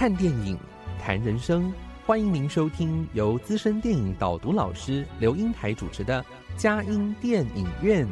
看电影，谈人生，欢迎您收听由资深电影导读老师刘英台主持的《佳音电影院》。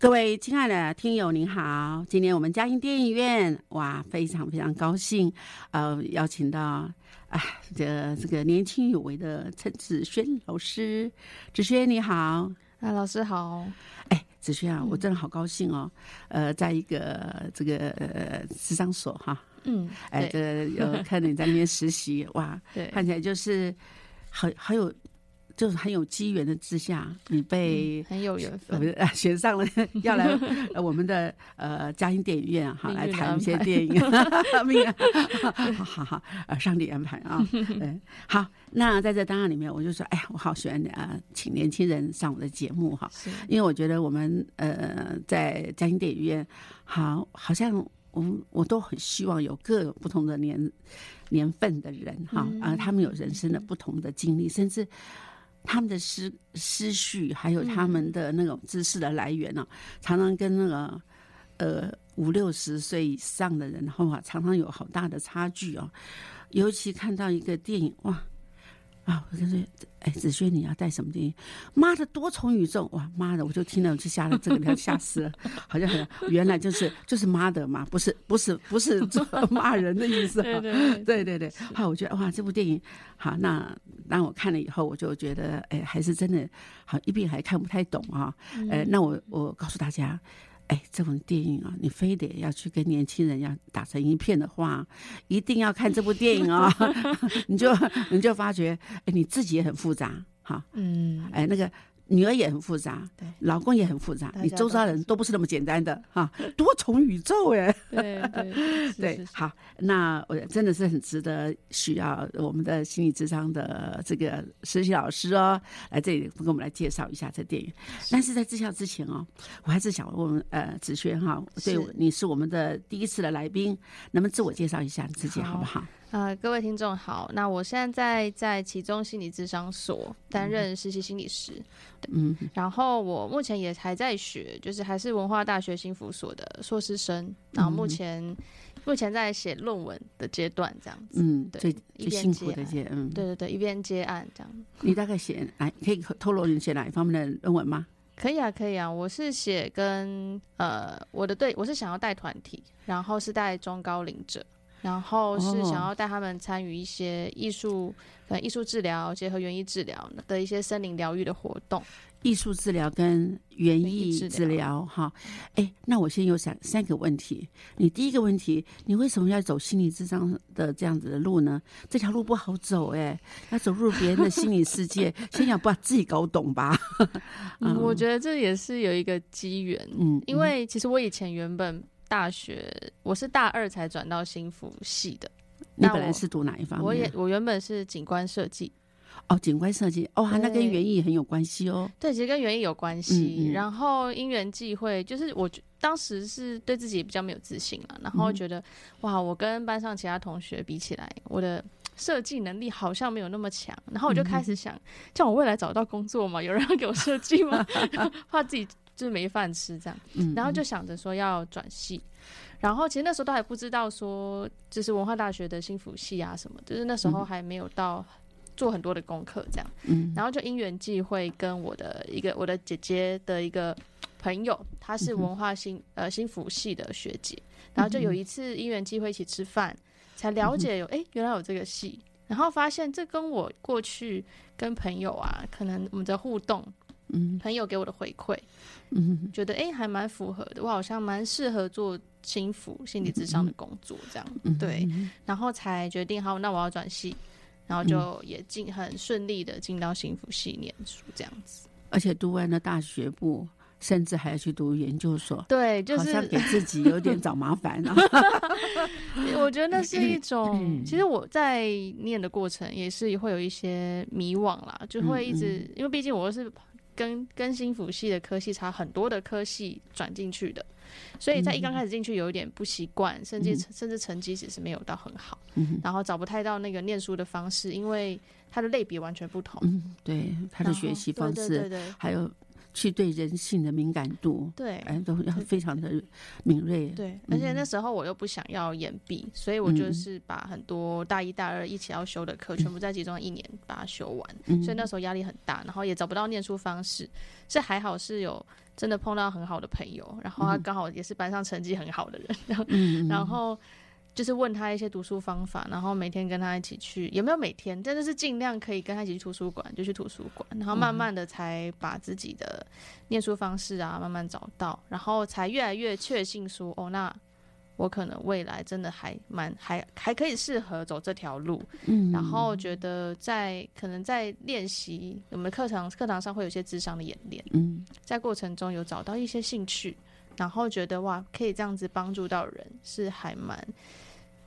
各位亲爱的听友，您好！今天我们嘉音电影院，哇，非常非常高兴，呃，邀请到啊，这这个年轻有为的陈子轩老师，子轩你好，啊，老师好，哎，子轩啊，我真的好高兴哦，呃，在一个这个呃智商所哈，嗯，哎，这有看你在那边实习，哇，对，看起来就是好好有。就是很有机缘的之下，你被很有缘分 选上了，要来我们的呃嘉兴电影院哈，来谈一些电影。命好好好，呃，上帝安排啊。嗯，好，那在这档案里面，我就说，哎呀，我好喜欢啊，请年轻人上我的节目哈，因为我觉得我们呃在嘉兴电影院，好，好像我我都很希望有各有不同的年年份的人哈啊，他们有人生的不同的经历，甚至。他们的思思绪，还有他们的那种知识的来源呢，常常跟那个呃五六十岁以上的人，后啊，常常有好大的差距哦。尤其看到一个电影，哇！啊，我跟说，哎，子轩，你要带什么电影？妈的，多重宇宙！哇，妈的，我就听了就吓了，这个要吓死了，好像很原来就是就是妈的嘛，不是不是不是 骂人的意思，对对对对对。好，我觉得哇，这部电影好，那当我看了以后，我就觉得，哎，还是真的好，一遍还看不太懂啊。呃，那我我告诉大家。哎，这种电影啊，你非得要去跟年轻人要打成一片的话，一定要看这部电影啊！你就你就发觉，哎，你自己也很复杂，哈，嗯，哎，那个。女儿也很复杂，对，老公也很复杂，你周遭人都不是那么简单的哈，多重宇宙哎，对对对，好，那我真的是很值得需要我们的心理智商的这个实习老师哦，来这里跟我们来介绍一下这电影。但是在介绍之前哦，我还是想问呃子轩哈，对，你是我们的第一次的来宾，能不能自我介绍一下你自己好不好？呃，各位听众好，那我现在在在其中心理智商所担任实习心理师，嗯，然后我目前也还在学，就是还是文化大学心辅所的硕士生，然后目前目前在写论文的阶段，这样子，嗯，对，最辛苦的阶，嗯，对对对，一边接案这样。你大概写哪？可以透露你写哪一方面的论文吗？可以啊，可以啊，我是写跟呃我的对，我是想要带团体，然后是带中高龄者。然后是想要带他们参与一些艺术，呃，艺术治疗结合园艺治疗的一些森林疗愈的活动。艺术治疗跟园艺治疗，哈，哎，那我先有三三个问题。你第一个问题，你为什么要走心理智商的这样子的路呢？这条路不好走，哎，要走入别人的心理世界，先要把自己搞懂吧。嗯，我 觉得这也是有一个机缘，嗯，因为其实我以前原本。大学我是大二才转到新福系的，你本来是读哪一方面？我也我原本是景观设计，哦，景观设计，哦，那跟园艺很有关系哦。对，其实跟园艺有关系。然后因缘际会，就是我当时是对自己比较没有自信了，然后觉得哇，我跟班上其他同学比起来，我的设计能力好像没有那么强。然后我就开始想，叫我未来找到工作嘛，有人要给我设计吗？怕自己。就是没饭吃这样，然后就想着说要转系，然后其实那时候都还不知道说就是文化大学的新辅系啊什么，就是那时候还没有到做很多的功课这样，嗯，然后就因缘际会跟我的一个我的姐姐的一个朋友，她是文化新呃新福系的学姐，然后就有一次因缘际会一起吃饭，才了解有哎原来有这个系，然后发现这跟我过去跟朋友啊可能我们的互动。嗯，朋友给我的回馈，嗯，觉得哎还蛮符合的，我好像蛮适合做心腹心理智商的工作，这样。对，然后才决定好，那我要转系，然后就也进很顺利的进到心福系念书这样子。而且读完了大学部，甚至还要去读研究所，对，就好像是给自己有点找麻烦啊。我觉得那是一种，嗯。其实我在念的过程也是会有一些迷惘啦，就会一直，嗯因为毕竟我是跟跟新辅系的科系差很多的科系转进去的，所以在一刚开始进去有一点不习惯，甚至嗯甚至成绩其实没有到很好，嗯然后找不太到那个念书的方式，因为它的类别完全不同，嗯，对，他的学习方式，对对对对。还有去对人性的敏感度，对哎，都要非常的敏锐。对，而且那时候我又不想要延毕，所以我嗯就是把很多大一、大二一起要修的课，全部在其中一年把它修完。嗯所以那时候压力很大，然后也找不到念书方式。是还好是有真的碰到很好的朋友，然后他刚好也是班上成绩很好的人，然后嗯，然后就是问他一些读书方法，然后每天跟他一起去，也没有每天，真的是尽量可以跟他一起去图书馆就去图书馆，然后慢慢的才把自己的念书方式啊慢慢找到，然后才越来越确信说，哦，那我可能未来真的还蛮还还可以适合走这条路，嗯，然后。觉得在可能在练习我们课堂课堂上会有些智商的演练，嗯。在过程中有找到一些兴趣，然后觉得哇，可以这样子帮助到人，是还蛮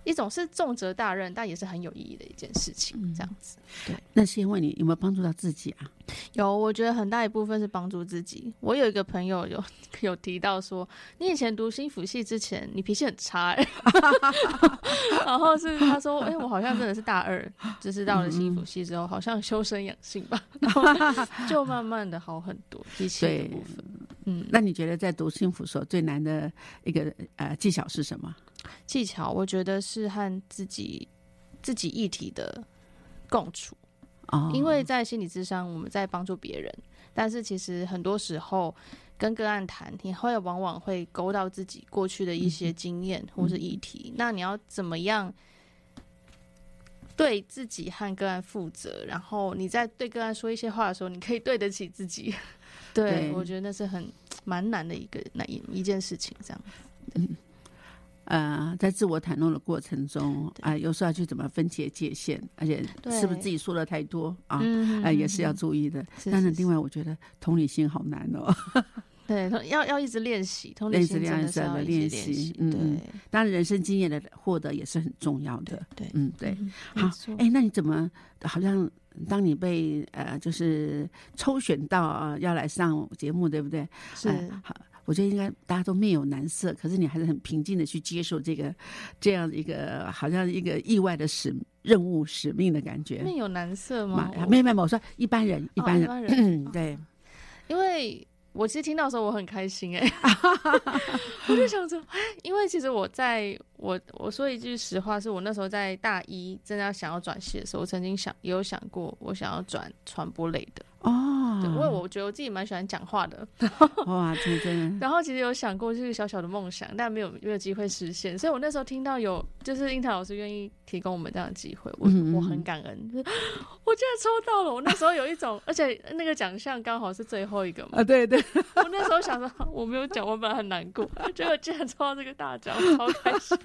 一种是重责大任，但也是很有意义的一件事情。这样子对那是因为你有没有帮助到自己啊？有，我觉得很大一部分是帮助自己。我有一个朋友有 有提到说，你以前读新辅系之前，你脾气很差、欸，然后是他说，哎、我好像真的是大二，就是到了新辅系之后，好像修身养性吧，就慢慢的好很多脾气的对部分。嗯，那你觉得在读幸福所最难的一个呃技巧是什么？技巧，我觉得是和自己自己议题的共处，哦，因为在心理智商，我们在帮助别人，但是其实很多时候跟个案谈，你会往往会勾到自己过去的一些经验或是议题，那你要怎么样？对自己和个案负责，然后你在对个案说一些话的时候，你可以对得起自己。对对。我觉得那是很蛮难的一个那一一件事情，这样。呃，在自我袒露的过程中对啊、有时候要去怎么分解界限，而且是不是自己说的太多啊？也是要注意的。是是但是另外，我觉得同理心好难哦。对，要要一直练习，同理心真的要一练习直练习。嗯当然，人生经验的获得也是很重要的。对，嗯，对。嗯好哎、那你怎么好像当你被呃就是抽选到啊、要来上节目，对不对？是哎好，我觉得应该大家都面有难色，可是你还是很平静的去接受这个这样一个好像一个意外的使任务使命的感觉。面有难色吗？，没有没有，我说一般人，一哦般人，嗯，对，因为我其实听到的时候我很开心哎、我就想着，哎，因为其实我在我我说一句实话，是我那时候在大一真的要想要转系的时候，我曾经想也有想过，我想要转传播类的，哦，对，因为我觉得我自己蛮喜欢讲话的，哇，这真的，然后其实有想过就是小小的梦想，但没有没有机会实现，所以我那时候听到有就是樱桃老师愿意提供我们这样的机会，我嗯嗯我很感恩，就 是我竟然抽到了，我那时候有一种，而且那个奖项刚好是最后一个嘛，啊，对对，我那时候想说我没有奖，我本来很难过，结果竟然抽到这个大奖，我超开心。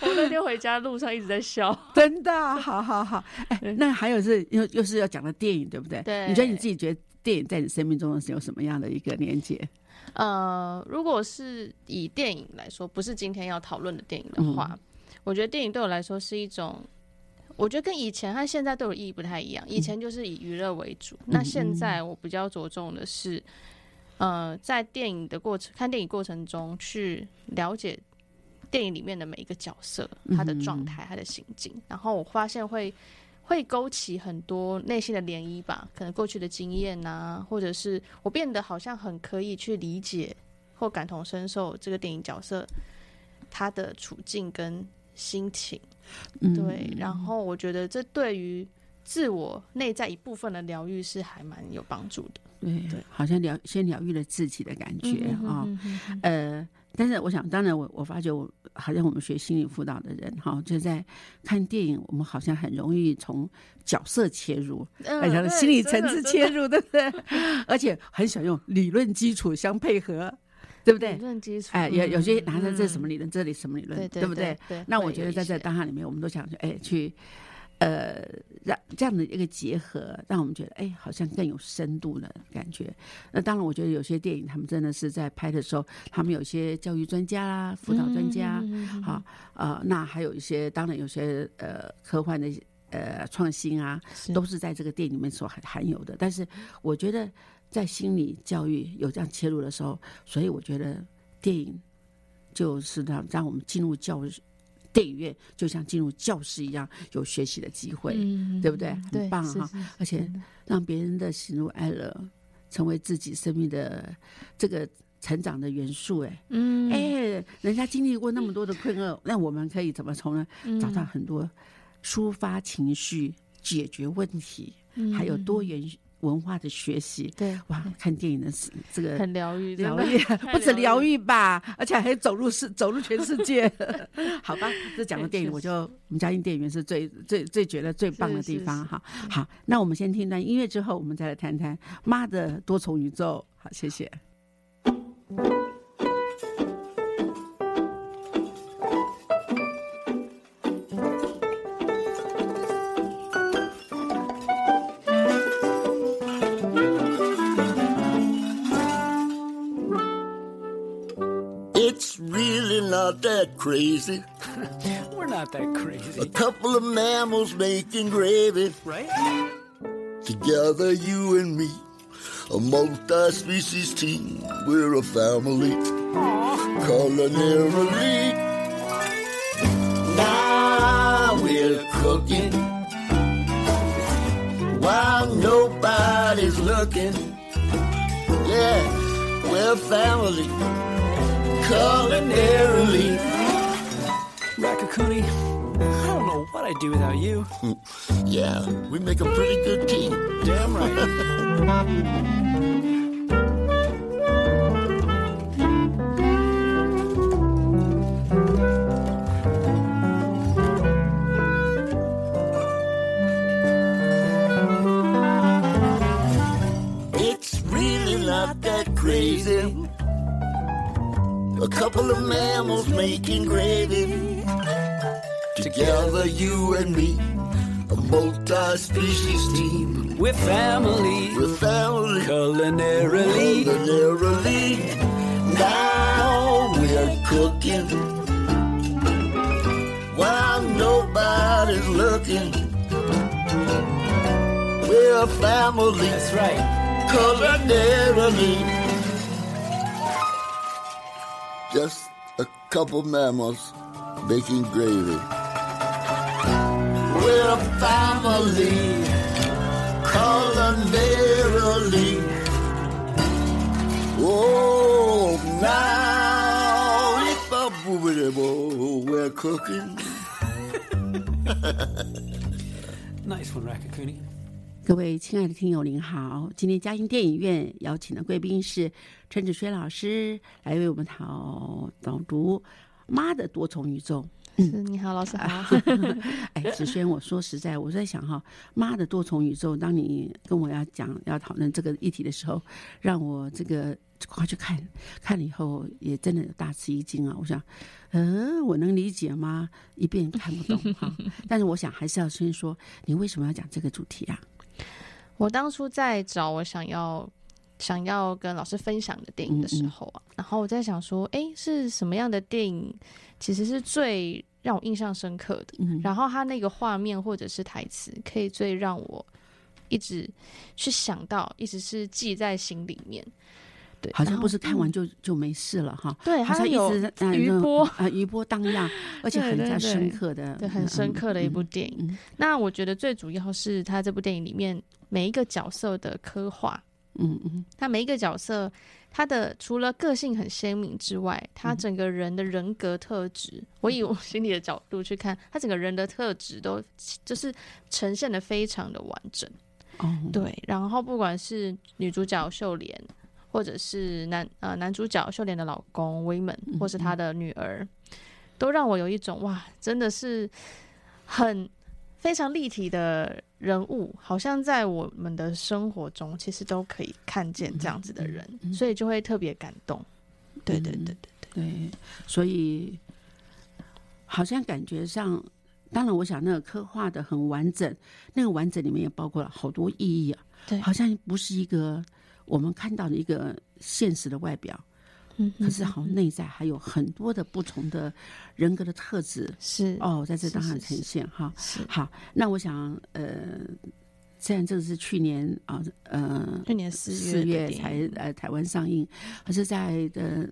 我那天回家路上一直在笑，真的，好好好。哎对，那还有是又又是要讲的电影，对不对？对。你觉得你自己觉得电影在你生命中是有什么样的一个连接？呃，如果是以电影来说，不是今天要讨论的电影的话，我觉得电影对我来说是一种，我觉得跟以前和现在对我意义不太一样。以前就是以娱乐为主，那现在我比较着重的是，呃，在电影的过程看电影过程中去了解电影里面的每一个角色，他的状态、他的心境，然后我发现会。会勾起很多内心的涟漪吧，可能过去的经验呐、或者是我变得好像很可以去理解或感同身受这个电影角色他的处境跟心情，嗯，对。然后我觉得这对于自我内在一部分的疗愈是还蛮有帮助的。对对好像疗先疗愈了自己的感觉啊、呃，但是我想，当然我我发觉我好像我们学心理辅导的人哈，就在看电影，我们好像很容易从角色切入，嗯而且对心理层次切入，对不对？而且很喜欢用理论基础相配合，对不对理？论基础，哎，有有些嗯拿着这什么理论，这里什么理论，对不对？对？那我觉得在这些当下里面，我们都想说，哎，去呃，让这样的一个结合，让我们觉得哎，好像更有深度的感觉。那当然，我觉得有些电影他们真的是在拍的时候，他们有些教育专家啦、辅导专家，好呃，那还有一些当然有些呃科幻的呃创新啊，都是在这个电影里面所含含有的。但是我觉得在心理教育有这样切入的时候，所以我觉得电影就是让让我们进入教育。电影院就像进入教室一样，有学习的机会，对不对？很棒哈！而且让别人的喜怒哀乐成为自己生命的这个成长的元素，哎，嗯，哎，人家经历过那么多的困厄，那我们可以怎么从呢？找到很多抒发情绪、解决问题，还有多元。文化的学习，对哇，看电影的是这个很疗愈，疗愈 不止疗愈吧，而且还走入世，走入全世界。好吧，这讲的电影，我就我们嘉音电影院是最最最觉得最棒的地方哈。好，那我们先听一段音乐，之后我们再来谈谈妈的多重宇宙。好，谢谢。Not that crazy. We're not that crazy. A couple of mammals making gravy. Right? Together, you and me, a multi-species team. We're a family. Aww. Culinarily. Now we're cooking while nobody's looking. Yeah, we're family culinarily. Rakakuni, I don't know what I'd do without you. yeah, we make a pretty good team. Damn right. A couple of mammals making gravy. Together, you and me, a multi-species team. We're family. We're family. Culinarily. Culinarily. Now we're cooking. While nobody's looking. We're family. That's right. Culinarily. Just a couple mammals making gravy. We're a family, culinarily. Oh, now if a we're cooking. nice one, Rakakuni. 各位亲爱的听友，您好！今天嘉兴电影院邀请的贵宾是陈子轩老师，来为我们导导读《妈的多重宇宙》。是，你好，老师好。哎，子轩，我说实在，我在想哈，《妈的多重宇宙》，当你跟我要讲要讨论这个议题的时候，让我这个快去看，看了以后也真的大吃一惊啊！我想，嗯，我能理解吗？一遍看不懂哈。但是我想还是要先说，你为什么要讲这个主题啊？我当初在找我想要想要跟老师分享的电影的时候啊，然后我在想说，哎，是什么样的电影其实是最让我印象深刻的？然后他那个画面或者是台词，可以最让我一直去想到，一直是记在心里面。对，好像不是看完就就没事了哈。对，好像一直余波啊，余波荡漾，而且很加深刻的，对，很深刻的一部电影。那我觉得最主要是他这部电影里面。每一个角色的刻画，嗯嗯，他每一个角色，他的除了个性很鲜明之外，他整个人的人格特质，我以我心里的角度去看，他整个人的特质都就是呈现的非常的完整。哦，对，然后不管是女主角秀莲，或者是男呃男主角秀莲的老公威门，或是他的女儿，都让我有一种哇，真的是很。非常立体的人物，好像在我们的生活中，其实都可以看见这样子的人，所以就会特别感动。对对对对对，所以好像感觉上当然，我想那个刻画的很完整，那个完整里面也包括了好多意义啊，对好像不是一个我们看到的一个现实的外表，嗯可是好内在还有很多的不同的人格的特质是哦，在这当上呈现哈。是好，那我想呃，虽然这个是去年啊呃去年四四月才呃台湾上映，可是在的。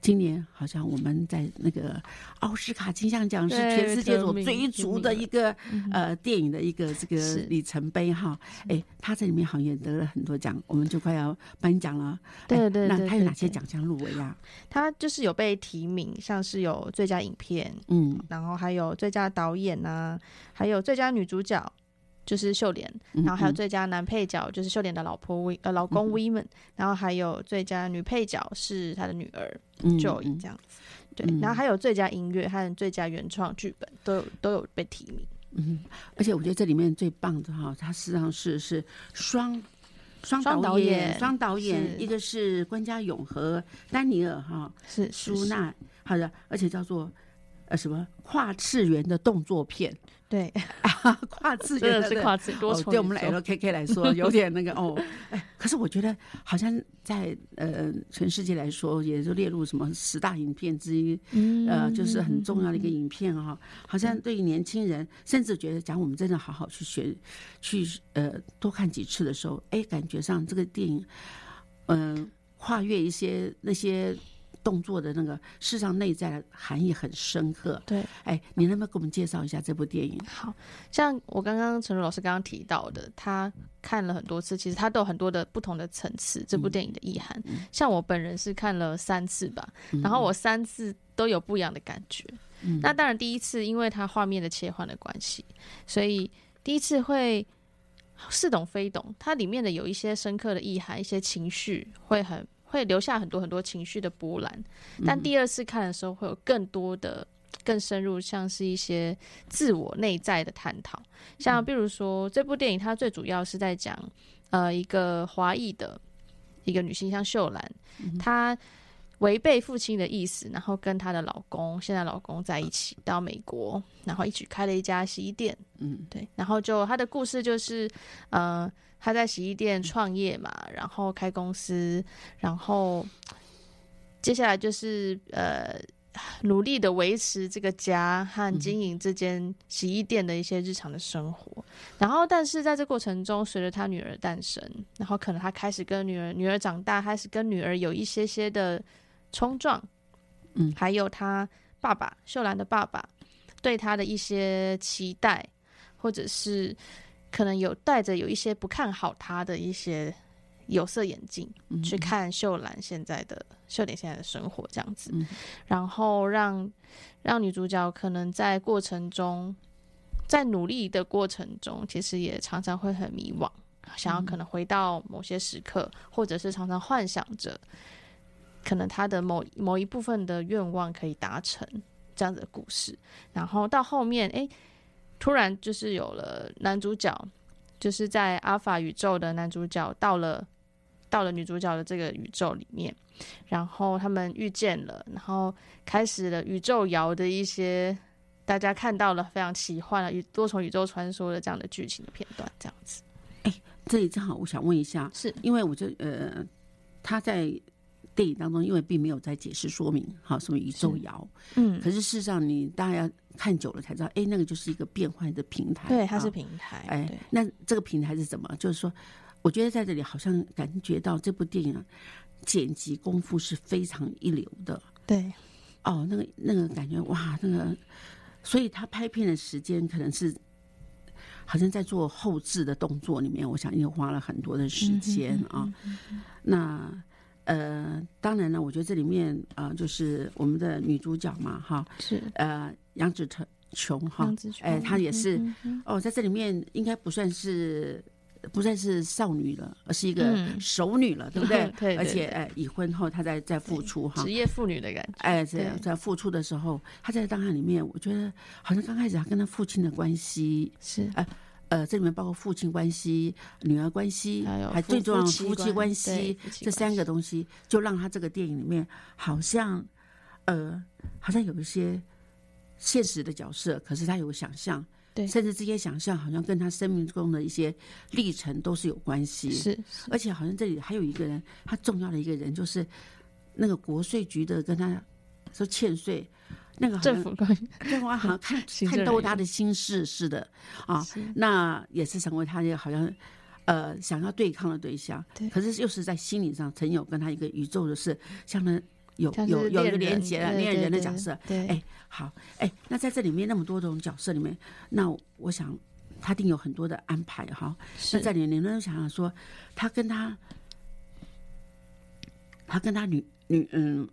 今年好像我们在那个奥斯卡金像奖是全世界所追逐的一个呃电影的一个这个里程碑哈。哎，他在里面好像也得了很多奖，我们就快要颁奖了。哎对对那他有哪些奖项入围啊？他就是有被提名，像是有最佳影片，嗯然后还有最佳导演呐、还有最佳女主角就是秀莲，嗯然后还有嗯。最佳男配角就是秀莲的老婆威呃老公 Women，、然后还有最佳女配角是他的女儿嗯 Joy 嗯。这样子，对，嗯。然后还有最佳音乐和最佳原创剧本都有都有被提名，嗯，而且我觉得这里面最棒的哈，它实际上是是双双双导演，双导演，一个是关家勇和丹尼尔哈是舒娜，好的，而且叫做呃什么跨次元的动作片，对，跨次元真的是跨次多哦，对我们宇宙。LKK 来说 有点那个哦，哎，可是我觉得好像在呃全世界来说，也就列入什么十大影片之一，嗯呃，就是很重要的一个影片哈、好像对于年轻人，甚至觉得讲我们真的好好去学，去呃多看几次的时候，哎，感觉上这个电影，嗯、跨越一些那些动作的那个，事实上内在的含义很深刻。对。哎，你能不能给我们介绍一下这部电影？好像我刚刚陈如老师刚刚提到的，他看了很多次，其实他都有很多的不同的层次。这部电影的意涵，像我本人是看了三次吧，然后我三次都有不一样的感觉。嗯那当然，第一次因为它画面的切换的关系，所以第一次会似懂非懂，它里面的有一些深刻的意涵，一些情绪会很会留下很多很多情绪的波澜。但第二次看的时候，会有更多的。更深入，像是一些自我内在的探讨，像比如说这部电影，它最主要是在讲，呃，一个华裔的一个女性，像秀兰，她违背父亲的意思，然后跟她的老公，现在老公在一起到美国，然后一起开了一家洗衣店，嗯，对，然后就她的故事就是，呃，她在洗衣店创业嘛，然后开公司，然后接下来就是呃。努力的维持这个家和经营这间洗衣店的一些日常的生活，然后但是在这过程中，随着他女儿的诞生，然后可能他开始跟女儿女儿长大，开始跟女儿有一些些的冲撞，嗯。还有他爸爸秀兰的爸爸对他的一些期待，或者是可能有带着有一些不看好他的一些有色眼镜、嗯。去看秀兰现在的秀莲现在的生活这样子，嗯。然后让让女主角可能在过程中，在努力的过程中，其实也常常会很迷惘，想要可能回到某些时刻，或者是常常幻想着，可能他的某某一部分的愿望可以达成这样子的故事。然后到后面，哎，突然就是有了男主角，就是在阿法宇宙的男主角到了到了女主角的这个宇宙里面。然后他们遇见了，然后开始了宇宙摇的一些大家看到了非常奇幻的宇多重宇宙穿梭的这样的剧情的片段，这样子这里正好我想问一下，是因为我就呃，他在电影当中，因为并没有在解释说明，哈什么宇宙摇，嗯可是事实上你大家要看久了才知道，哎，那个就是一个变换的平台，对，它是啊平台，哎对，那这个平台是怎么？就是说，我觉得在这里好像感觉到这部电影啊，剪辑功夫是非常一流的对，哦，那个那个感觉哇，那个，所以他拍片的时间可能是。好像在做后置的动作里面，我想又花了很多的时间啊。那呃，当然了，我觉得这里面啊、呃就是我们的女主角嘛，哈，是。呃，杨紫琼琼哈杨紫，琼哎，她也是、嗯嗯哦，在这里面应该不算是不再是少女了，而是一个嗯。熟女了，对不对？对对而且哎，已婚后她在在付出哈。职。业妇女的感觉，哎，在对。在付出的时候，她在档案里面，我觉得好像刚开始她跟她父亲的关系，是。呃，这里面包括父亲关系、女儿关系，还有最重要的夫妻关系这三个东西，就让他这个电影里面好像，呃，好像有一些现实的角色，可是他有想象，对甚至这些想象好像跟他生命中的一些历程都是有关系。是而且好像这里还有一个人，他重要的一个人就是那个国税局的跟他说欠税，那个政府官员。政府好像看看透他的心事似的。啊，那也是成为他也好像呃想要对抗的对象。对，可是又是在心理上曾有跟他一个宇宙的是相当有有有一个连接的恋人的角色。对哎，好，哎，那在这里面那么多种角色里面，那我想他定有很多的安排哈。那是在里面，能想想说，他跟他，他跟他女女嗯，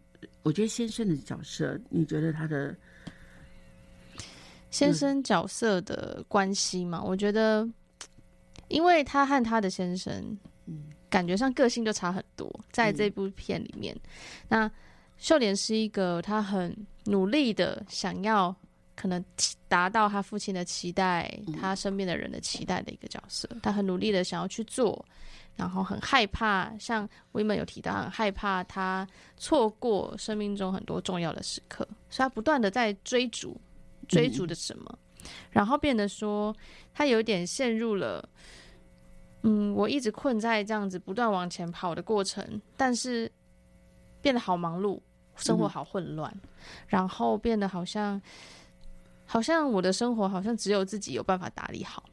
我觉得先生的角色，你觉得他的先生角色的关系嘛，我觉得，因为他和他的先生，嗯。感觉上个性就差很多，在这部片里面，那秀莲是一个他很努力的想要可能达到他父亲的期待，他身边的人的期待的一个角色，他很努力的想要去做。然后很害怕，像威门有提到，很害怕他错过生命中很多重要的时刻，所以他不断的在追逐，追逐的什么，然后变得说他有点陷入了，嗯，我一直困在这样子不断往前跑的过程，但是变得好忙碌，生活好混乱，然后变得好像好像我的生活好像只有自己有办法打理好，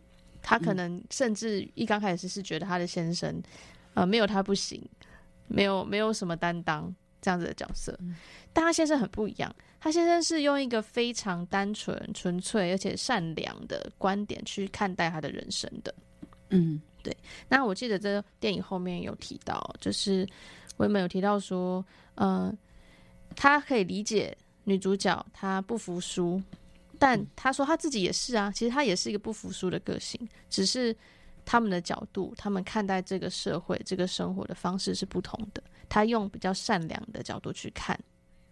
他可能甚至一刚开始是觉得他的先生，呃，没有他不行，没有没有什么担当这样子的角色，但他先生很不一样，他先生是用一个非常单纯、纯粹而且善良的观点去看待他的人生的。嗯。对那我记得这电影后面有提到，就是维门有提到说，呃，他可以理解女主角她不服输，但他说他自己也是啊，其实他也是一个不服输的个性，只是他们的角度，他们看待这个社会、这个生活的方式是不同的。他用比较善良的角度去看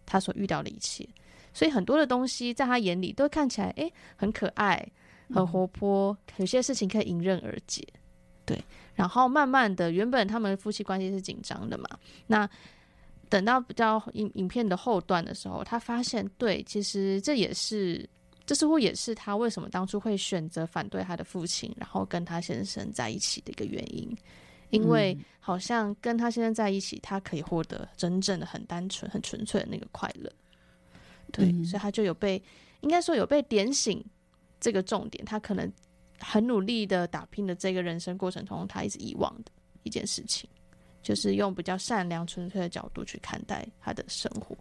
他所遇到的一切，所以很多的东西在他眼里都看起来，诶很可爱、很活泼，有些事情可以迎刃而解。对，然后慢慢的，原本他们夫妻关系是紧张的嘛，那等到比较影影片的后段的时候，他发现，对，其实这也是，这似乎也是他为什么当初会选择反对他的父亲，然后跟他先生在一起的一个原因，因为好像跟他先生在一起，他可以获得真正的很单纯、很纯粹的那个快乐。对，嗯所以他就有被，应该说有被点醒这个重点，他可能很努力的打拼的这个人生过程中，他一直遗忘的一件事情，就是用比较善良、纯粹的角度去看待他的生活。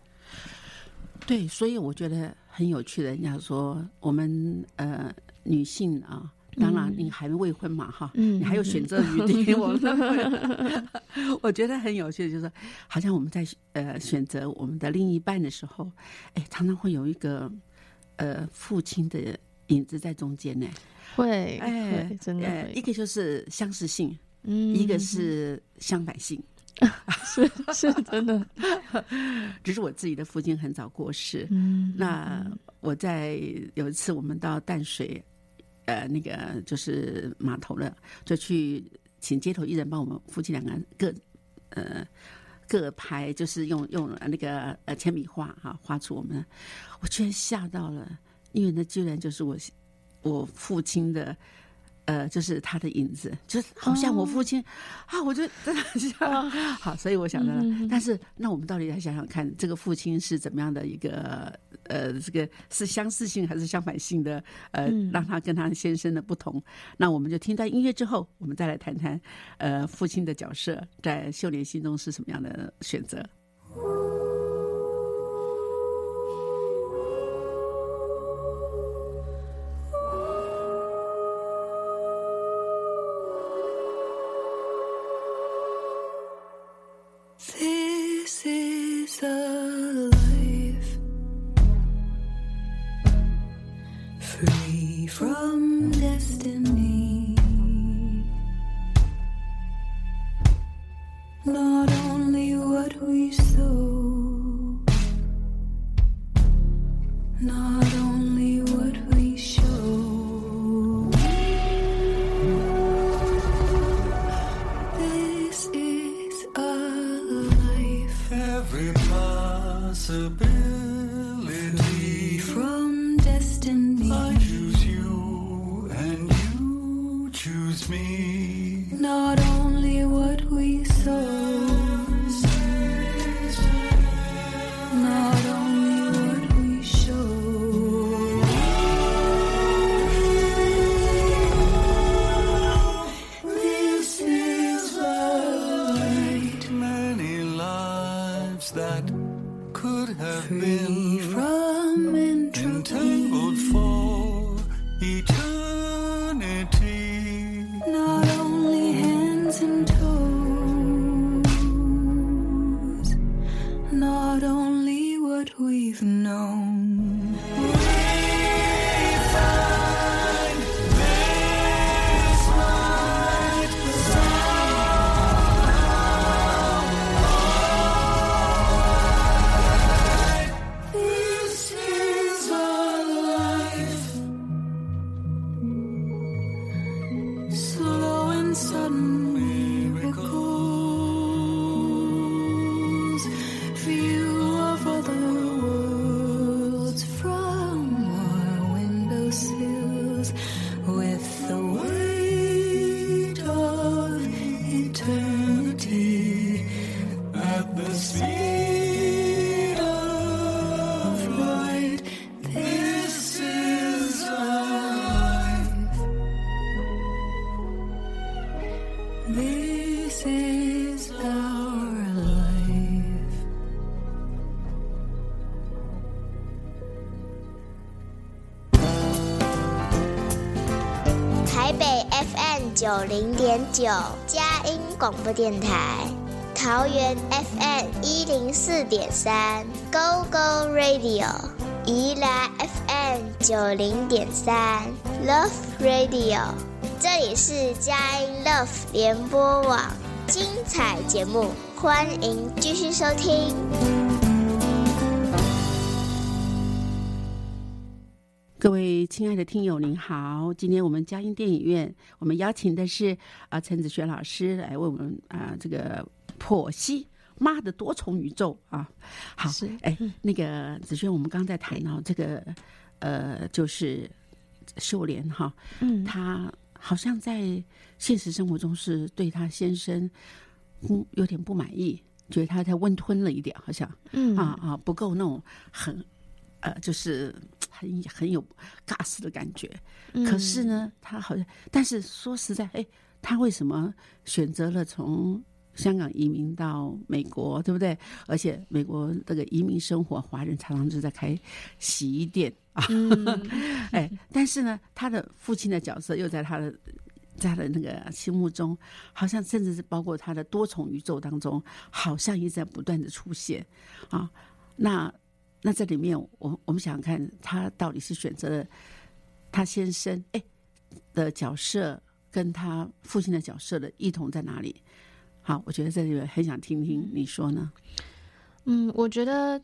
对，所以我觉得很有趣的。人家说我们呃女性啊，当然你还未婚嘛哈，嗯你还有选择余地。我们 我觉得很有趣的，就是好像我们在呃选择我们的另一半的时候，哎，常常会有一个呃父亲的影子在中间呢。会，哎会，真的呃会一个就是相似性，嗯一个是相反性。是是真的，只是我自己的父亲很早过世，嗯，那我在有一次我们到淡水，呃，那个就是码头了，就去请街头艺人帮我们夫妻两个人各呃各拍，就是用用那个呃铅笔画哈、画出我们，我居然吓到了，因为那居然就是我我父亲的。呃，就是他的影子，就是好像我父亲、啊，我就真的像 好，所以我想呢，但是那我们到底来想想看，这个父亲是怎么样的一个呃，这个是相似性还是相反性的？呃，让他跟他先生的不同。那我们就听段音乐之后，我们再来谈谈呃父亲的角色在秀莲心中是什么样的选择。This is our life. 台北 FM 九零点九，佳音广播电台；桃园 FM 一零四点三，Go Go Radio；宜兰 FM 九零点三，Love Radio。这里是佳音 Love 联播网，精彩节目，欢迎继续收听。各位亲爱的听友，您好！今天我们佳音电影院，我们邀请的是啊陈子轩老师来为我们啊这个剖析妈的多重宇宙啊。好是，哎，那个子轩，我们刚在谈到这个呃，就是秀莲哈，嗯，她好像在现实生活中是对她先生嗯有点不满意，觉得他太温吞了一点，好像嗯啊啊不够那种很呃，就是很很有 gas 的感觉。嗯可是呢，他好像，但是说实在，哎，他为什么选择了从香港移民到美国，对不对？而且美国这个移民生活，华人常常就在开洗衣店啊，嗯 哎，但是呢，他的父亲的角色又在他的。在他的那个心目中，好像甚至是包括他的多重宇宙当中，好像一直在不断的出现啊。那那这里面，我我们想想看，他到底是选择了他先生哎的角色，跟他父亲的角色的异同在哪里？好，我觉得这里很想听听你说呢。嗯，我觉得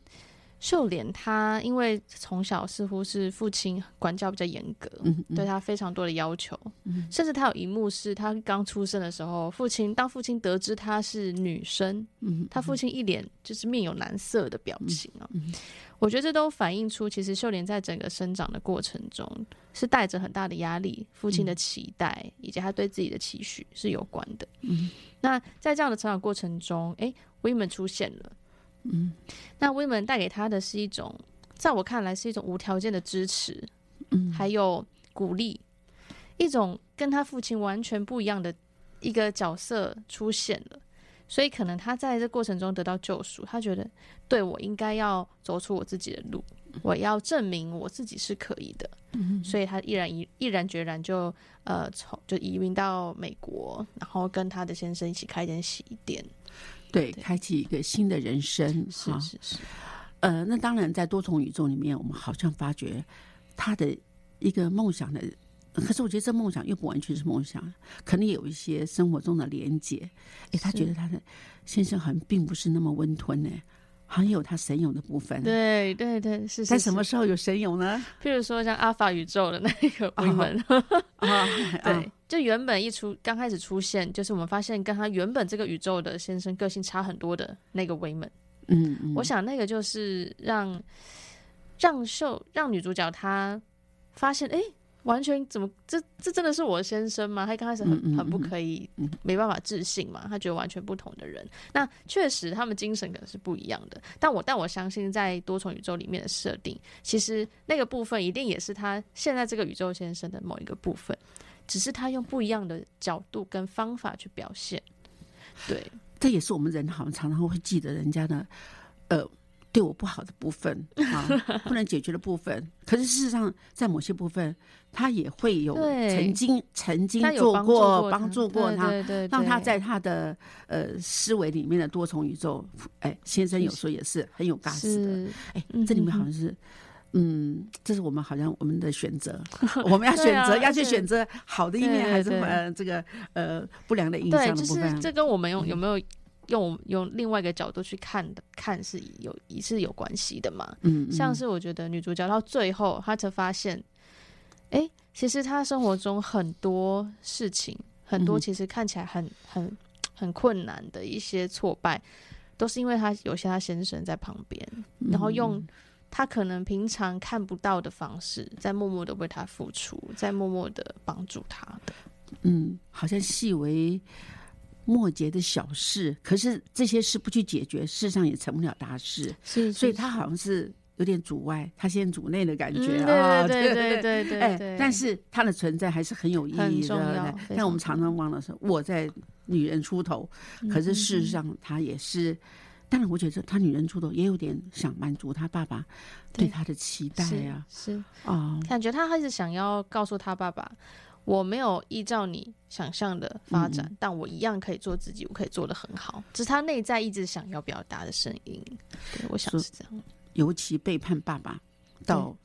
秀莲她因为从小似乎是父亲管教比较严格，嗯，嗯对她非常多的要求，嗯甚至她有一幕是她刚出生的时候，父亲当父亲得知她是女生，嗯，她父亲一脸就是面有难色的表情啊。嗯我觉得这都反映出，其实秀莲在整个生长的过程中是带着很大的压力，父亲的期待、以及他对自己的期许是有关的。嗯，那在这样的成长过程中，诶，威门出现了。嗯，那威门带给他的是一种，在我看来是一种无条件的支持，嗯还有鼓励，一种跟他父亲完全不一样的一个角色出现了。所以可能他在这过程中得到救赎，他觉得对我应该要走出我自己的路，我要证明我自己是可以的。嗯所以他毅然毅毅然决然就呃从就移民到美国，然后跟他的先生一起开一间洗衣店。对，对开启一个新的人生哈。是是是，呃，那当然，在多重宇宙里面，我们好像发觉他的一个梦想的，可是我觉得这梦想又不完全是梦想，可能有一些生活中的连结。哎，他是觉得他的先生好像并不是那么温吞呢，好像有他神勇的部分。，对对对，是在什么时候有神勇呢？譬如说像阿法宇宙的那个啊威门，啊，对，就原本一出刚开始出现，就是我们发现跟他原本这个宇宙的先生个性差很多的那个威门。嗯嗯，我想那个就是让让秀让女主角她发现，哎、完全怎么这这真的是我的先生吗？她刚开始很很不嗯可以嗯，没办法置信嘛，她觉得完全不同的人。那确实他们精神可能是不一样的，但我但我相信在多重宇宙里面的设定，其实那个部分一定也是他现在这个宇宙先生的某一个部分，只是他用不一样的角度跟方法去表现。对，这也是我们人好像常常会记得人家的。呃对我不好的部分 啊，不能解决的部分。可是事实上，在某些部分，他也会有曾经曾经做过过帮助过他，对对对让他在他的呃思维里面的多重宇宙。哎，先生有时候也是很有 gas 的。哎嗯，这里面好像是。嗯，这是我们好像我们的选择，我们要选择、要去选择好的一面，还是对呃这个呃不良的影对，就是响的部分。这跟我们嗯用有没有用用另外一个角度去看的看是有也是有关系的嘛。嗯，嗯。像是我觉得女主角到最后，她才发现，哎、其实她生活中很多事情，很多其实看起来很很很困难的一些挫败，都是因为她有些她先生在旁边，然后用嗯她可能平常看不到的方式，在默默的为他付出，在默默的帮助他的。嗯，好像细微末节的小事，可是这些事不去解决，事实上也成不了大事。是所以他好像是有点阻外，他先阻内的感觉嗯啊。对对对对对对哎对，但是他的存在还是很有意义的。重要但我们常常忘了说，我在女人出头，可是事实上他也是。当然，我觉得他女人出头也有点想满足他爸爸对对他的期待是啊。是啊，感觉他还是想要告诉他爸爸，我没有依照你想象的发展，嗯但我一样可以做自己，我可以做的很好，这是他内在一直想要表达的声音。对，我想是是这样。尤其背叛爸爸到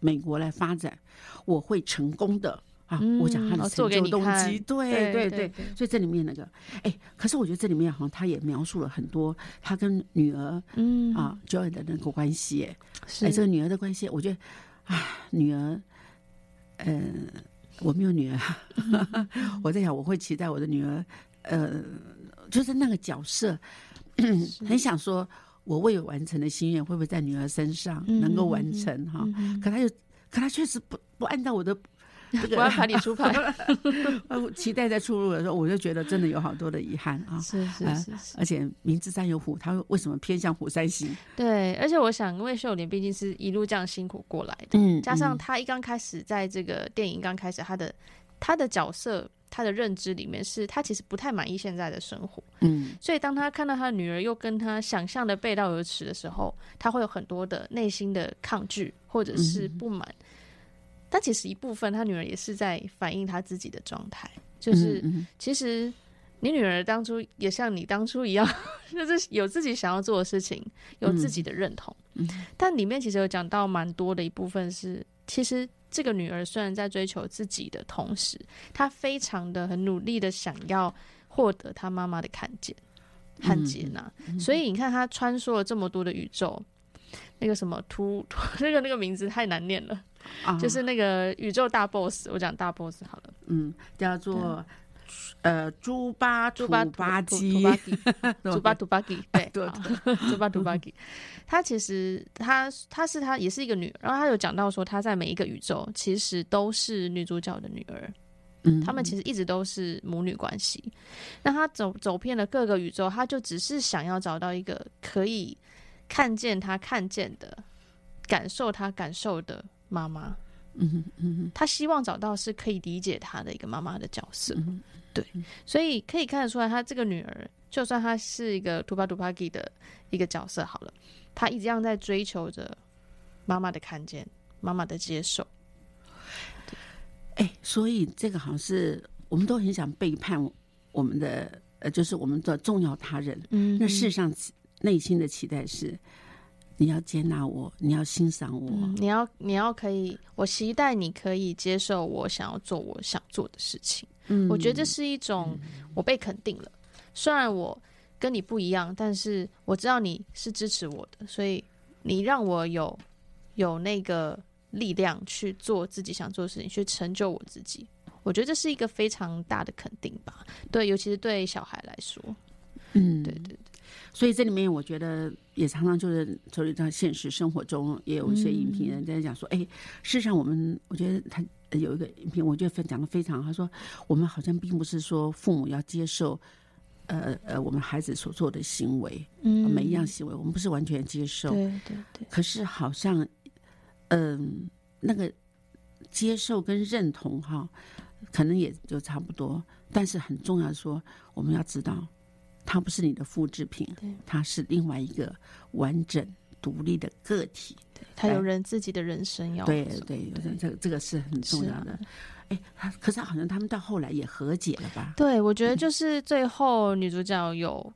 美国来发展，我会成功的啊！嗯我讲他的成就动机，对对对所以这里面那个，哎，可是我觉得这里面好像他也描述了很多他跟女儿嗯啊 Joy 的那个关系，哎，这个女儿的关系，我觉得，啊，女儿，呃，我没有女儿，我在想我会期待我的女儿，呃，就是那个角色，很想说，我未有完成的心愿会不会在女儿身上嗯能够完嗯嗯成哈？嗯可他又，可他确实不不按照我的 这个我要排你出牌，呃期待在出入的时候，我就觉得真的有好多的遗憾啊。是是是，而且明知山有虎，他为什么偏向虎山行？对，而且我想，因为秀莲毕竟是一路这样辛苦过来的，嗯加上他一刚开始在这个电影刚开始，他的他的角色。他的认知里面是他其实不太满意现在的生活，嗯所以当他看到他的女儿又跟他想象的背道而驰的时候，他会有很多的内心的抗拒或者是不满。但其实一部分他女儿也是在反映他自己的状态，就是其实你女儿当初也像你当初一样，就是有自己想要做的事情，有自己的认同。嗯但里面其实有讲到蛮多的一部分是，其实这个女儿虽然在追求自己的同时，她非常的很努力的想要获得她妈妈的看见和接纳。所以你看，她穿梭了这么多的宇宙。那个什么突突那个那个名字太难念了，啊。就是那个宇宙大 boss，我讲大 boss 好了，嗯，叫做呃猪八猪八土巴土基土，巴基，猪巴土巴基，对猪八土巴基。他其实他他是他也是一个女儿，然后他有讲到说他在每一个宇宙其实都是女主角的女儿，嗯。他们其实一直都是母女关系。那他走走遍了各个宇宙，他就只是想要找到一个可以看见他看见的、感受他感受的妈妈。嗯嗯他希望找到是可以理解他的一个妈妈的角色。嗯对，所以可以看得出来，他这个女儿，就算她是一个图巴图巴基的一个角色好了，她一样在追求着妈妈的看见、妈妈的接受。哎，所以这个好像是我们都很想背叛我们的呃，就是我们的重要他人。嗯那事实上内心的期待是，你要接纳我，你要欣赏我。嗯，你要你要可以，我期待你可以接受我想要做我想做的事情。嗯我觉得这是一种我被肯定了，虽然我跟你不一样，但是我知道你是支持我的，所以你让我有有那个力量去做自己想做的事情，去成就我自己。我觉得这是一个非常大的肯定吧，对，尤其是对小孩来说，嗯，对对对，所以这里面我觉得也常常就是就是在现实生活中也有一些影评人在讲说，哎、事实上我们我觉得他呃有一个影评，我觉得分讲的非常好，他说我们好像并不是说父母要接受。呃呃，我们孩子所做的行为，嗯每一样行为，我们不是完全接受。对对对，可是好像，嗯、那个接受跟认同哈，可能也就差不多。但是很重要的说，我们要知道，它不是你的复制品对，它是另外一个完整独立的个体。他有人自己的人生要对走对，这这这个是很重要的。哎，他可是好像他们到后来也和解了吧？对，我觉得 就是最后女主角有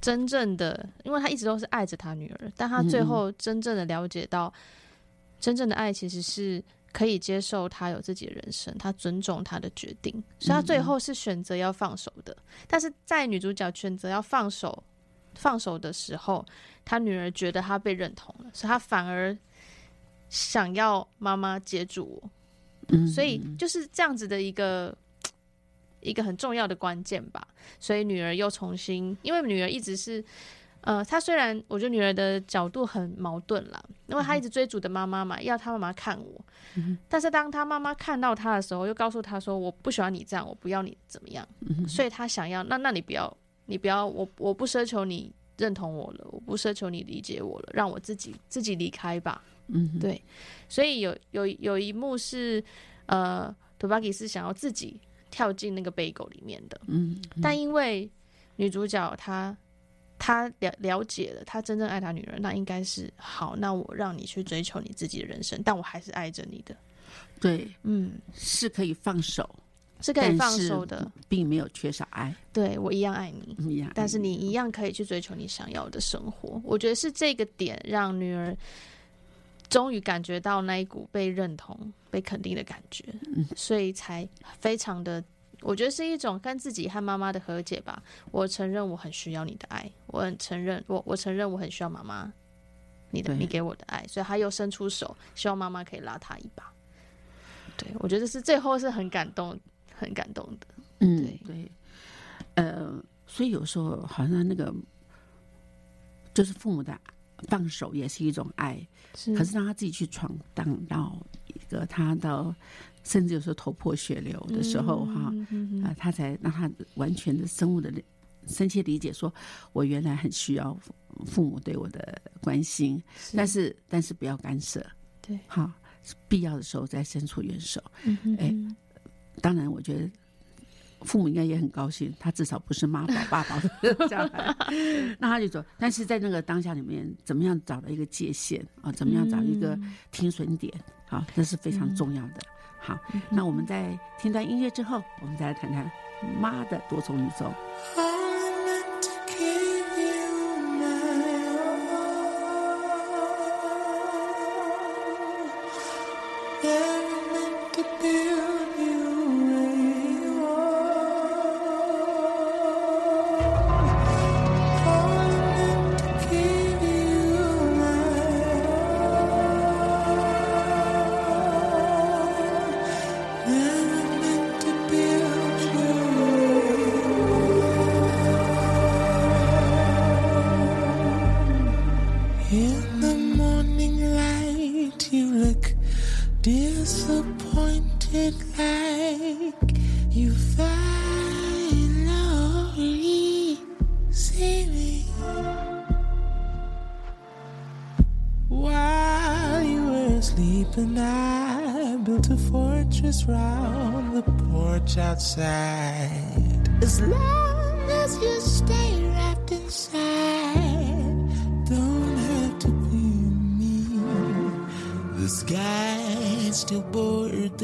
真正的，因为她一直都是爱着她女儿，但她最后真正的了解到，真正的爱其实是可以接受他有自己的人生，他尊重他的决定，所以他最后是选择要放手的。但是在女主角选择要放手放手的时候，她女儿觉得她被认同了，所以她反而想要妈妈接住我。嗯，所以就是这样子的一个一个很重要的关键吧。所以女儿又重新，因为女儿一直是，呃，他虽然我觉得女儿的角度很矛盾啦，因为她一直追逐的妈妈嘛，要她妈妈看我，但是当她妈妈看到她的时候，又告诉她说我不喜欢你这样，我不要你怎么样，所以她想要，那那你不要，你不要，我我不奢求你认同我了，我不奢求你理解我了，让我自己自己离开吧。嗯，对，所以有有有一幕是，呃，土巴吉是想要自己跳进那个背狗里面的，嗯，但因为女主角她她了了解了，他真正爱他女儿，那应该是好，那我让你去追求你自己的人生，但我还是爱着你的，对，嗯，是可以放手，是可以放手的，并没有缺少爱对我一样爱你，一样。但是你一样可以去追求你想要的生活。我觉得是这个点让女儿终于感觉到那一股被认同、被肯定的感觉，所以才非常的，我觉得是一种跟自己和妈妈的和解吧。我承认我很需要你的爱，我很承认我我承认我很需要妈妈你的对你给我的爱，所以他又伸出手，希望妈妈可以拉他一把。对，我觉得是最后是很感动、很感动的。嗯对，对，呃，所以有时候好像那个就是父母的放手也是一种爱，是可是让他自己去闯荡到一个他到甚至有时候头破血流的时候哈，嗯嗯嗯啊、他才让他完全的生物的深切理解，说我原来很需要父父母对我的关心，但是但是不要干涉，对，哈，必要的时候再伸出援手。嗯哼哎当然，我觉得父母应该也很高兴，他至少不是妈宝爸宝的 小孩，那他就说。但是在那个当下里面，怎么样找到一个界限啊？怎么样找一个停损点啊？这是非常重要的。好，那我们在听段音乐之后，我们再来谈谈妈的多重宇宙。Were sleeping, I built a fortress round the porch outside. As long as you stay wrapped inside, don't have to be me. The sky's still borderless.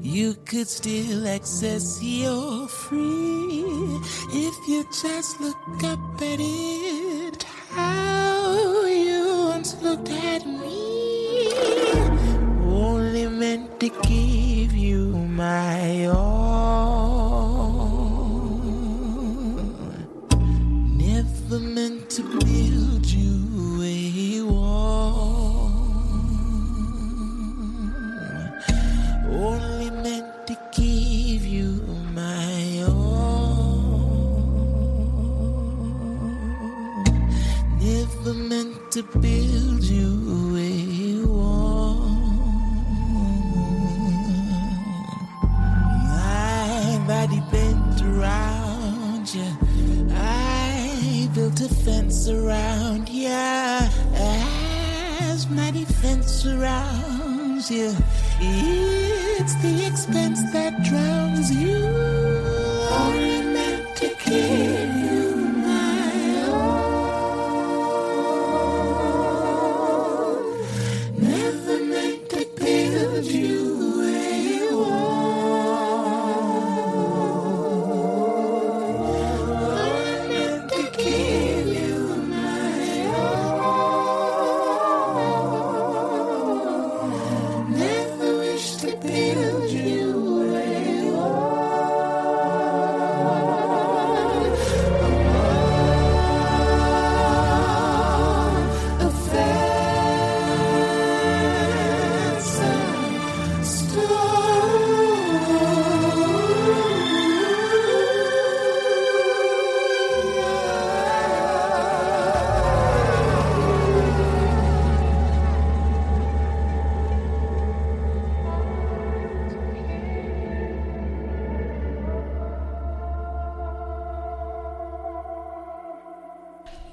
You could still access your free if you just look up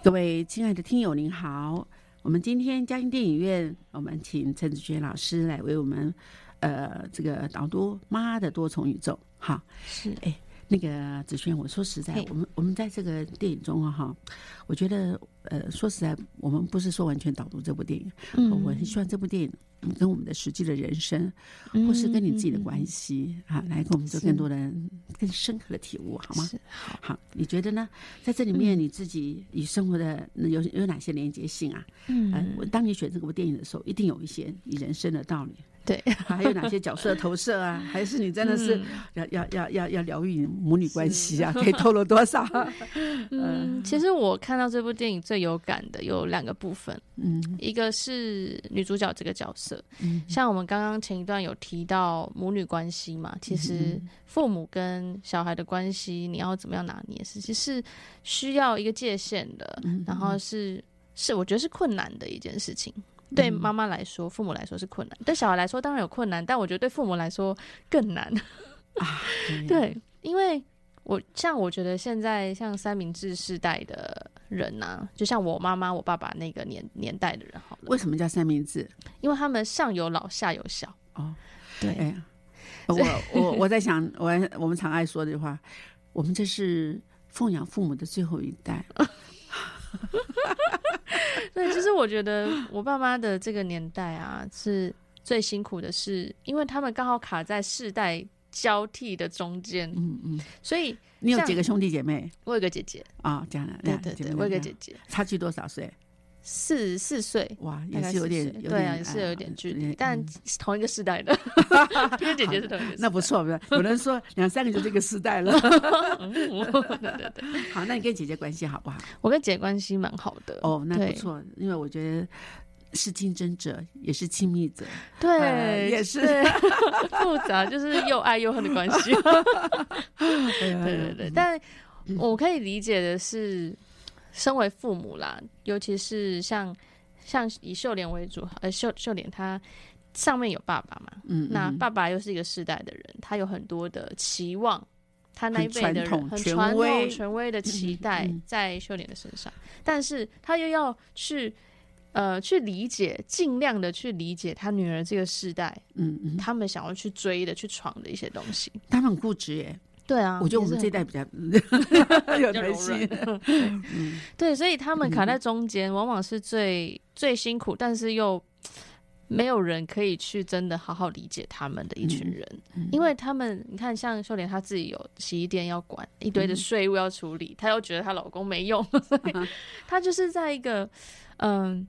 各位亲爱的听友，您好。我们今天嘉音电影院，我们请陈子娟老师来为我们，呃，这个导读《妈的多重宇宙》。好，是哎，那个子轩，我说实在，我们我们在这个电影中啊，哈，我觉得，呃，说实在，我们不是说完全导读这部电影，嗯我很希望这部电影嗯跟我们的实际的人生，或是跟你自己的关系啊，来跟我们做更多的、更深刻的体悟，好吗？是好，你觉得呢？在这里面，你自己与生活的有有哪些连接性啊？嗯呃，我当你选这部电影的时候，一定有一些你人生的道理。对，还有哪些角色投射啊？还是你真的是嗯。要、要要要要疗愈母女关系啊？可以透露多少？嗯，其实我看到这部电影最有感的有两个部分，嗯。一个是女主角这个角色，嗯。像我们刚刚前一段有提到母女关系嘛，其实父母跟小孩的关系，你要怎么样拿捏，其实是需要一个界限的，然后是是我觉得是困难的一件事情。对妈妈来说，父母来说是困难；对小孩来说当然有困难，但我觉得对父母来说更难。啊，对对，因为我像我觉得现在像三明治世代的人呐、就像我妈妈、我爸爸那个年年代的人好了，为什么叫三明治？因为他们上有老下有小。哦，对，哎呀，我我我在想，我我们常爱说的话，我们这是奉养父母的最后一代。对，就是我觉得我爸妈的这个年代啊，是最辛苦的是，因为他们刚好卡在世代交替的中间，嗯嗯，所以你有几个兄弟姐妹我有个姐姐，啊？这样的，对对对，我有个姐，姐，差距多少岁？四四岁。哇，也是有点对啊，也是有点距离，嗯但是同一个时代的，跟姐姐是同一个时代。那不错，不错？有人说 两三个就这个时代了。嗯对对对，好，那你跟姐姐关系好不好？我跟姐姐关系蛮好的。哦，那不错，因为我觉得是竞争者，也是亲密者。呃对，也是复杂，就是又爱又恨的关系。对对对对，但我可以理解的是，身为父母啦，尤其是像像以秀莲为主，呃，秀秀莲她上面有爸爸嘛，嗯，那嗯爸爸又是一个世代的人，他有很多的期望，他那一辈的人很传统权威的期待在秀莲的身上，但是他又要去呃去理解，尽量的去理解他女儿这个世代，嗯嗯，他们想要去追的、去闯的一些东西。他们很固执耶。对啊我觉得我们这一代。比较 有比较柔弹性。对，所以他们嗯卡在中间，往往是最最辛苦，但是又没有人可以去真的好好理解他们的一群人，嗯因为他们，你看，像秀莲她自己有洗衣店要管，一堆嗯的税务要处理，她又觉得她老公没用，所以她就是在一个嗯。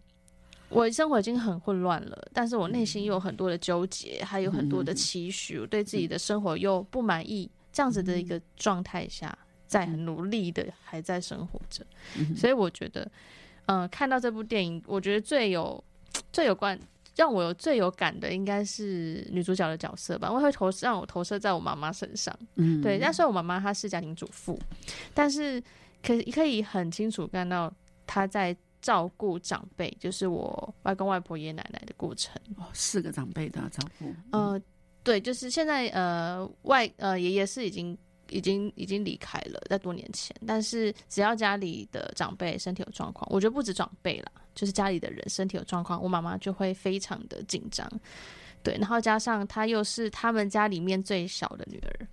我生活已经很混乱了，但是我内心又有很多的纠结，还有很多的期许，我对自己的生活又不满意，这样子的一个状态下，在很努力的还在生活着，所以我觉得，呃，看到这部电影，我觉得最有 最有关让我有最有感的，应该是女主角的角色吧，我会投让我投射在我妈妈身上。嗯，对，但是我妈妈她是家庭主妇，但是可可以很清楚看到她在照顾长辈，就是我外公外婆、爷爷奶奶的过程。哦四个长辈都要照顾。呃，对，就是现在呃外呃爷爷是已经已经已经离开了，在多年前。但是只要家里的长辈身体有状况，我觉得不止长辈啦，就是家里的人身体有状况，我妈妈就会非常的紧张。对，然后加上她又是他们家里面最小的女儿，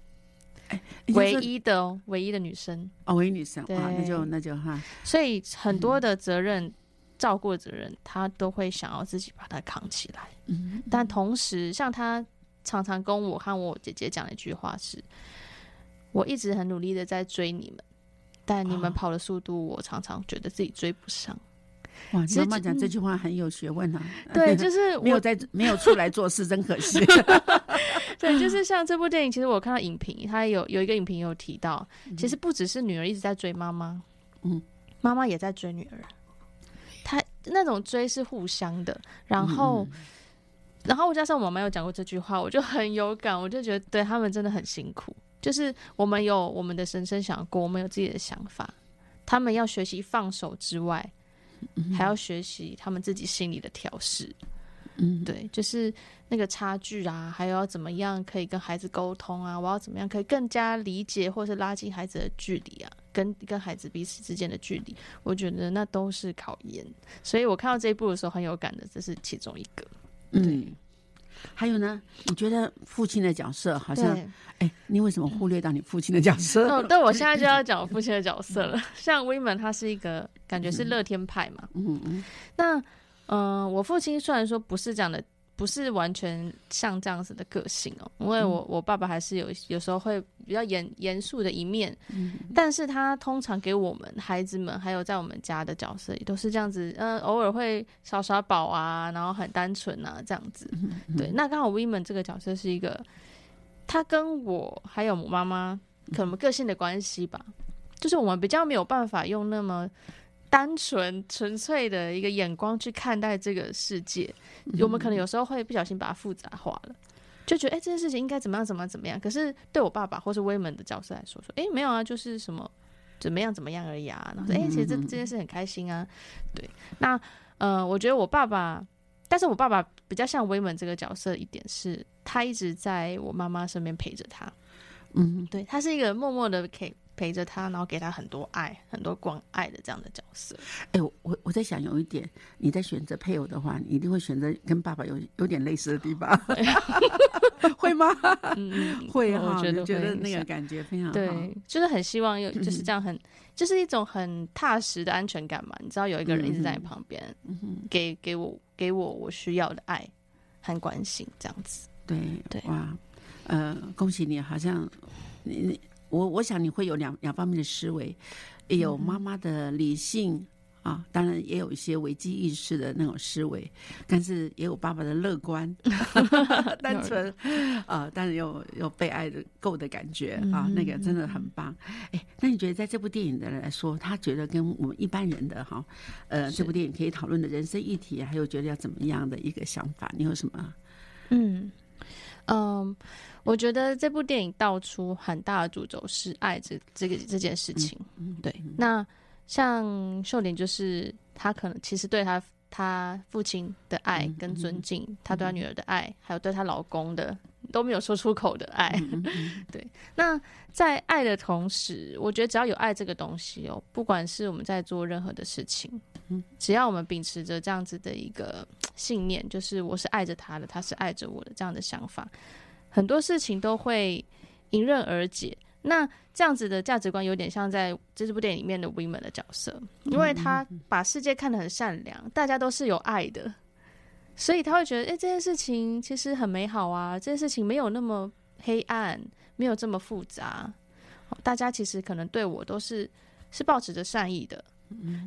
唯一的哦，唯一的女生，哦，唯一女生对啊，那就那就哈，所以很多的责任、照顾的责任，她都会想要自己把它扛起来。嗯但同时，像他常常跟我和我姐姐讲的一句话是：我一直很努力的在追你们，但你们哦跑的速度，我常常觉得自己追不上。哇，妈妈讲这句话很有学问啊。对，就是我，没有在没有出来做事，真可惜。对，就是像这部电影，其实我看到影评，它有有一个影评有提到，其实不只是女儿一直在追妈妈，嗯，妈妈也在追女儿，她那种追是互相的，然后。然后加上我妈妈有讲过这句话，我就很有感，我就觉得对他们真的很辛苦。就是我们有我们的人生想过，我们有自己的想法，他们要学习放手之外，还要学习他们自己心里的调试。嗯，对，就是那个差距啊，还有要怎么样可以跟孩子沟通啊，我要怎么样可以更加理解或是拉近孩子的距离啊，跟跟孩子彼此之间的距离，我觉得那都是考验。所以我看到这一部的时候很有感的，这是其中一个。嗯。还有呢？你觉得父亲的角色好像？对，哎，你为什么忽略到你父亲的角色？哦，对，我现在就要 讲我父亲的角色了。像威门，他是一个感觉是乐天派嘛。嗯嗯那嗯、呃我父亲虽然说不是这样的，不是完全像这样子的个性哦，因为我我爸爸还是有有时候会比较严严肃的一面，嗯。但是他通常给我们孩子们，还有在我们家的角色也都是这样子，嗯、偶尔会耍耍宝啊，然后很单纯啊这样子。嗯对，那刚好 Women 这个角色是一个，他跟我还有我妈妈可能个性的关系吧，就是我们比较没有办法用那么单纯纯粹的一个眼光去看待这个世界，我们可能有时候会不小心把它复杂化了。就觉得哎、这件事情应该怎么样怎么样怎么样。可是对我爸爸或是威门的角色来说，说哎、没有啊，就是什么怎么样怎么样而已啊。然后说哎、其实这这件事很开心啊。对，那呃，我觉得我爸爸，但是我爸爸比较像威门这个角色一点是，他一直在我妈妈身边陪着他。嗯，对他是一个默默的陪陪着他，然后给他很多爱、很多关爱的这样的角色。哎，我我我在想有一点，你在选择配偶的话，你一定会选择跟爸爸有 有点类似的地方，会吗？嗯 嗯，会哈，我觉得觉得那个感觉非常好。对，就是很希望有就是这样很，就是一种很踏实的安全感嘛。你知道有一个人一直在你旁边，给给我给我我需要的爱和关心，这样子。对对哇，呃，恭喜你，好像你你我我想你会有两两方面的思维，也有嗯妈妈的理性。啊，当然也有一些危机意识的那种思维，但是也有爸爸的乐观、单纯，啊，当然有有被爱的够的感觉啊，嗯那个真的很棒。哎，那你觉得在这部电影的人来说，他觉得跟我们一般人的哈，呃，这部电影可以讨论的人生议题，还有觉得要怎么样的一个想法，你有什么？嗯嗯，我觉得这部电影道出很大的主轴是爱这这个这件事情。对，那像秀莲就是她可能其实对她她父亲的爱跟尊敬，她对她女儿的爱，还有对她老公的都没有说出口的爱。对，那在爱的同时，我觉得只要有爱这个东西哦，不管是我们在做任何的事情，只要我们秉持着这样子的一个信念，就是我是爱着他的，他是爱着我的这样的想法，很多事情都会迎刃而解。那这样子的价值观有点像在这部电影里面的 women 的角色，因为他把世界看得很善良，大家都是有爱的，所以他会觉得，哎、这件事情其实很美好啊，这件事情没有那么黑暗，没有这么复杂，哦大家其实可能对我都是是保持着善意的。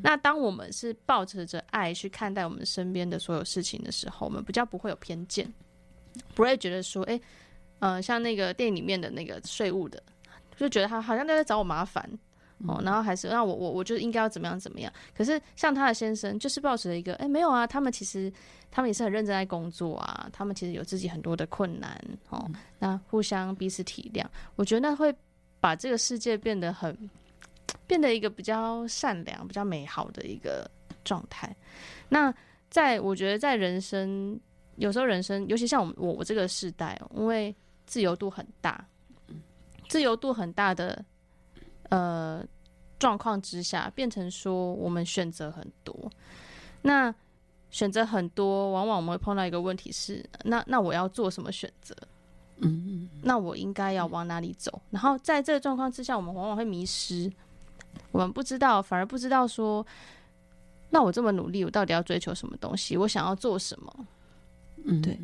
那当我们是抱持着爱去看待我们身边的所有事情的时候，我们比较不会有偏见，不会觉得说，哎、呃，像那个电影里面的那个税务的，就觉得他好像都在找我麻烦。哦，然后还是那我我我就应该要怎么样怎么样。可是像他的先生，就是抱持了一个，哎，没有啊，他们其实他们也是很认真在工作啊，他们其实有自己很多的困难哦，那互相彼此体谅，我觉得那会把这个世界变得很变得一个比较善良、比较美好的一个状态。那在我觉得在人生有时候人生，尤其像我们我我这个世代哦，因为自由度很大，自由度很大的呃状况之下，变成说我们选择很多。那选择很多，往往我们会碰到一个问题是，那那我要做什么选择？嗯那我应该要往哪里走？然后在这个状况之下，我们往往会迷失，我们不知道，反而不知道说，那我这么努力，我到底要追求什么东西？我想要做什么？嗯，对。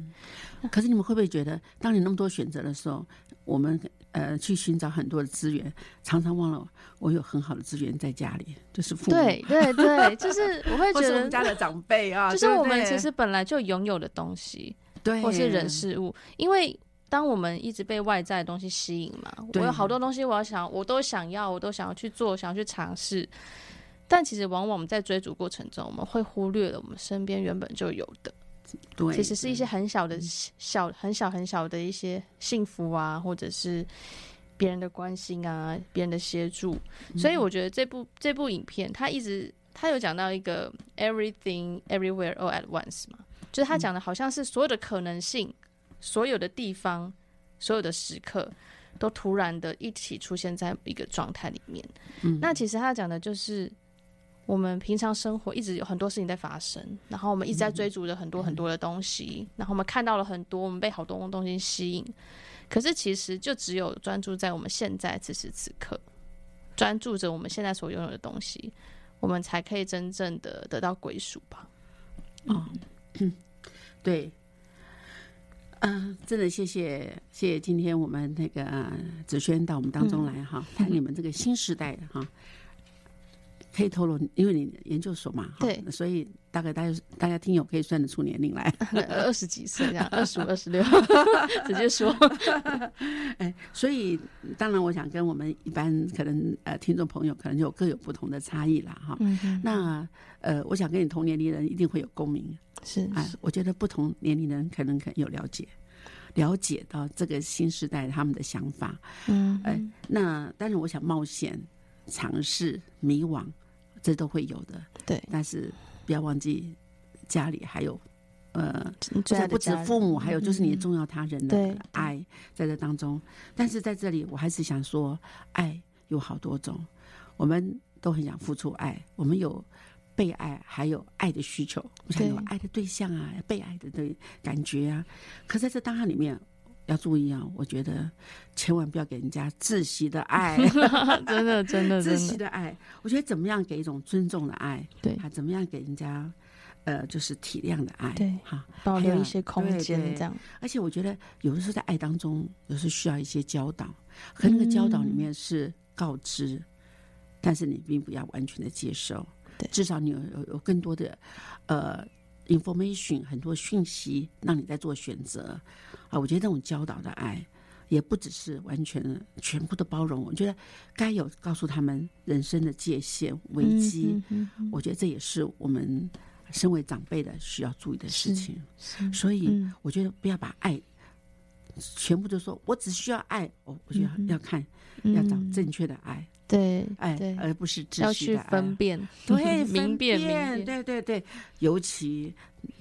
可是你们会不会觉得，当你那么多选择的时候，我们呃去寻找很多的资源，常常忘了我有很好的资源在家里，就是父母，对对对，就是我会觉得，家的长辈啊，就是我们其实本来就拥有的东西，对，或是人事物，因为。当我们一直被外在的东西吸引嘛，我有好多东西，我要想，我都想要，我都想要去做，想要去尝试。但其实往往我们在追逐过程中，我们会忽略了我们身边原本就有的，对，其实是一些很小的小、很小、很小的一些幸福啊，或者是别人的关心啊，别人的协助。所以我觉得这部这部影片，它一直它有讲到一个 everything everywhere all at once 嘛，就是他讲的好像是所有的可能性、所有的地方、所有的时刻，都突然的一起出现在一个状态里面。嗯那其实他讲的就是。我们平常生活一直有很多事情在发生，然后我们一直在追逐着很多很多的东西，然后我们看到了很多，我们被好多东西吸引。可是其实就只有专注在我们现在此时此刻，专注着我们现在所拥有的东西，我们才可以真正的得到归属吧。哦，对，嗯、真的谢谢谢谢今天我们那个呃子轩到我们当中来哈，谈你们这个新时代的哈。可以透露，因为你研究所嘛，哈对所以大概大家大家听友可以算得出年龄来。二十几岁这样，二十五、二十六，直接说。哎，所以当然，我想跟我们一般可能呃听众朋友可能有各有不同的差异啦，哈。嗯，那呃，我想跟你同年龄人一定会有共鸣。是哎，我觉得不同年龄人可能可有了解，了解到这个新时代他们的想法。嗯，哎，那当然，我想冒险、尝试、迷惘，这都会有的。对，但是不要忘记家里还有。呃，你最爱的不止父母，还有就是你嗯重要他人对的爱在这当中。但是在这里，我还是想说，爱有好多种，我们都很想付出爱，我们有被爱，还有爱的需求，我想有爱的对象啊，被爱的对感觉啊。可在这当下里面，要注意啊，我觉得千万不要给人家窒息的爱，真的真的 窒，息的爱。我觉得怎么样给一种尊重的爱，对。啊，怎么样给人家。呃，就是体谅的爱，对哈，保留一些空间这样。而且我觉得有的时候在爱当中，有时候需要一些教导，可那个教导里面是告知，但是你并不要完全的接受，对。至少你有有有更多的呃 information，很多讯息让你在做选择啊。我觉得这种教导的爱。也不只是完全全部的包容，我觉得该有告诉他们人生的界限、危机。我觉得这也是我们身为长辈的需要注意的事情。所以嗯我觉得不要把爱全部都说我只需要爱，我我觉得要看要找嗯正确的爱，对爱，而不是要去秩序的爱 分辨，对明分辨明辨，辨，对对对，尤其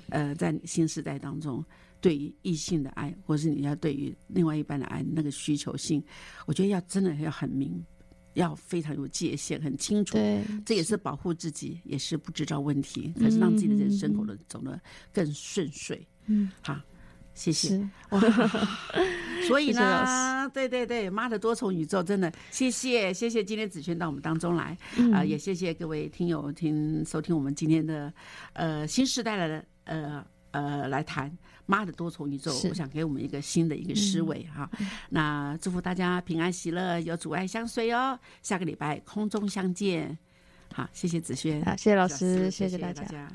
呃在新时代当中。对于异性的爱，或是你要对于另外一半的爱，那个需求性，我觉得要真的要很明，要非常有界限，很清楚。对，这也是保护自己，也是不制造问题，可是让自己的人生走得走得更顺遂。嗯，好，谢谢。所以谢谢老呢，对对对，妈的多重宇宙，真的谢谢谢谢今天子轩到我们当中来嗯啊、也谢谢各位听友听收听我们今天的呃新时代的呃呃来谈妈的多重宇宙，我想给我们一个新的一个思维哈。那祝福大家平安喜乐，有阻碍相随哦。下个礼拜空中相见。好，谢谢子轩，好谢谢老师谢谢谢大家。